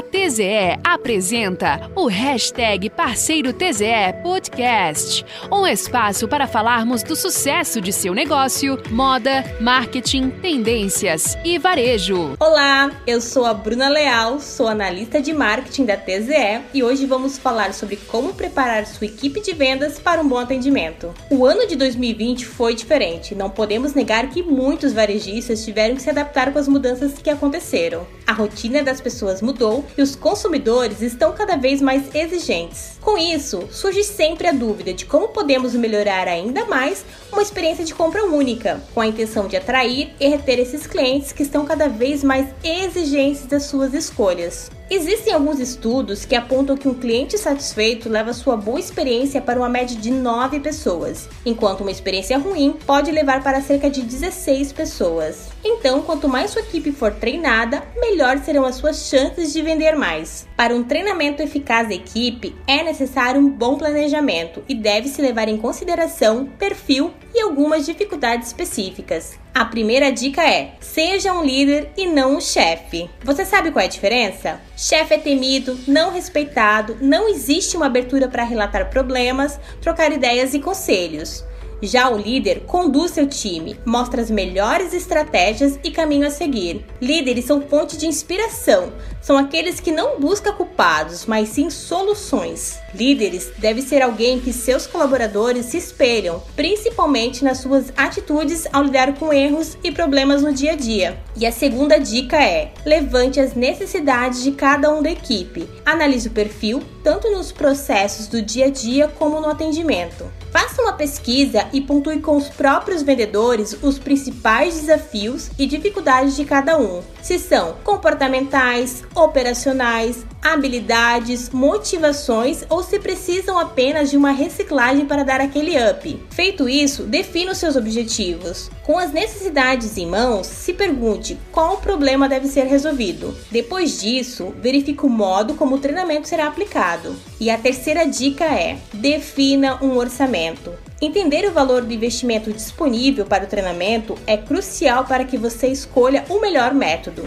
A TZE apresenta o hashtag Parceiro TZE Podcast, um espaço para falarmos do sucesso de seu negócio, moda, marketing, tendências e varejo. Olá, eu sou a Bruna Leal, sou analista de marketing da TZE e hoje vamos falar sobre como preparar sua equipe de vendas para um bom atendimento. O ano de 2020 foi diferente, não podemos negar que muitos varejistas tiveram que se adaptar com as mudanças que aconteceram. A rotina das pessoas mudou e os consumidores estão cada vez mais exigentes. Com isso, surge sempre a dúvida de como podemos melhorar ainda mais uma experiência de compra única, com a intenção de atrair e reter esses clientes que estão cada vez mais exigentes das suas escolhas. Existem alguns estudos que apontam que um cliente satisfeito leva sua boa experiência para uma média de 9 pessoas, enquanto uma experiência ruim pode levar para cerca de 16 pessoas. Então, quanto mais sua equipe for treinada, melhor serão as suas chances de vender mais. Para um treinamento eficaz da equipe, é necessário um bom planejamento e deve-se levar em consideração perfil e algumas dificuldades específicas. A primeira dica é: seja um líder e não um chefe. Você sabe qual é a diferença? Chefe é temido, não respeitado, não existe uma abertura para relatar problemas, trocar ideias e conselhos. Já o líder conduz seu time, mostra as melhores estratégias e caminho a seguir. Líderes são fonte de inspiração, são aqueles que não buscam culpados, mas sim soluções. Líderes deve ser alguém que seus colaboradores se espelham, principalmente nas suas atitudes ao lidar com erros e problemas no dia a dia. E a segunda dica é: levante as necessidades de cada um da equipe. Analise o perfil, tanto nos processos do dia a dia como no atendimento. Faça uma pesquisa e pontue com os próprios vendedores os principais desafios e dificuldades de cada um, se são comportamentais, operacionais, habilidades, motivações ou se precisam apenas de uma reciclagem para dar aquele up. Feito isso, defina os seus objetivos. Com as necessidades em mãos, se pergunte qual problema deve ser resolvido. Depois disso, verifique o modo como o treinamento será aplicado. E a terceira dica é: defina um orçamento. Entender o valor do investimento disponível para o treinamento é crucial para que você escolha o melhor método.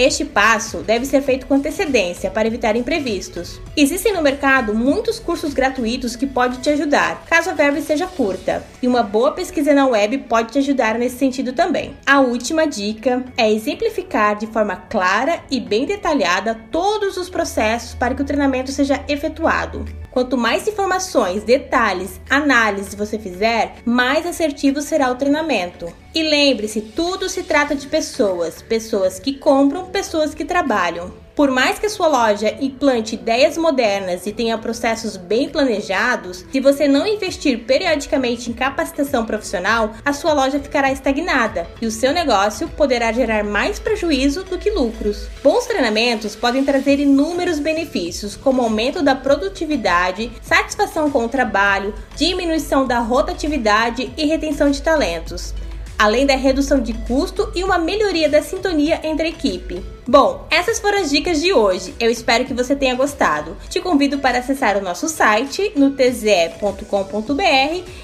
Este passo deve ser feito com antecedência para evitar imprevistos. Existem no mercado muitos cursos gratuitos que podem te ajudar, caso a verba seja curta, e uma boa pesquisa na web pode te ajudar nesse sentido também. A última dica é exemplificar de forma clara e bem detalhada todos os processos para que o treinamento seja efetuado. Quanto mais informações, detalhes, análises você fizer, mais assertivo será o treinamento. E lembre-se, tudo se trata de pessoas, pessoas que compram, pessoas que trabalham. Por mais que a sua loja implante ideias modernas e tenha processos bem planejados, se você não investir periodicamente em capacitação profissional, a sua loja ficará estagnada e o seu negócio poderá gerar mais prejuízo do que lucros. Bons treinamentos podem trazer inúmeros benefícios, como aumento da produtividade, satisfação com o trabalho, diminuição da rotatividade e retenção de talentos além da redução de custo e uma melhoria da sintonia entre a equipe. Bom, essas foram as dicas de hoje. Eu espero que você tenha gostado. Te convido para acessar o nosso site no tze.com.br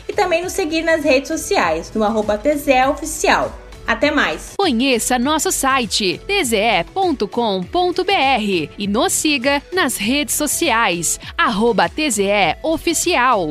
e também nos seguir nas redes sociais no arroba Oficial. Até mais! Conheça nosso site tze.com.br e nos siga nas redes sociais arroba Oficial.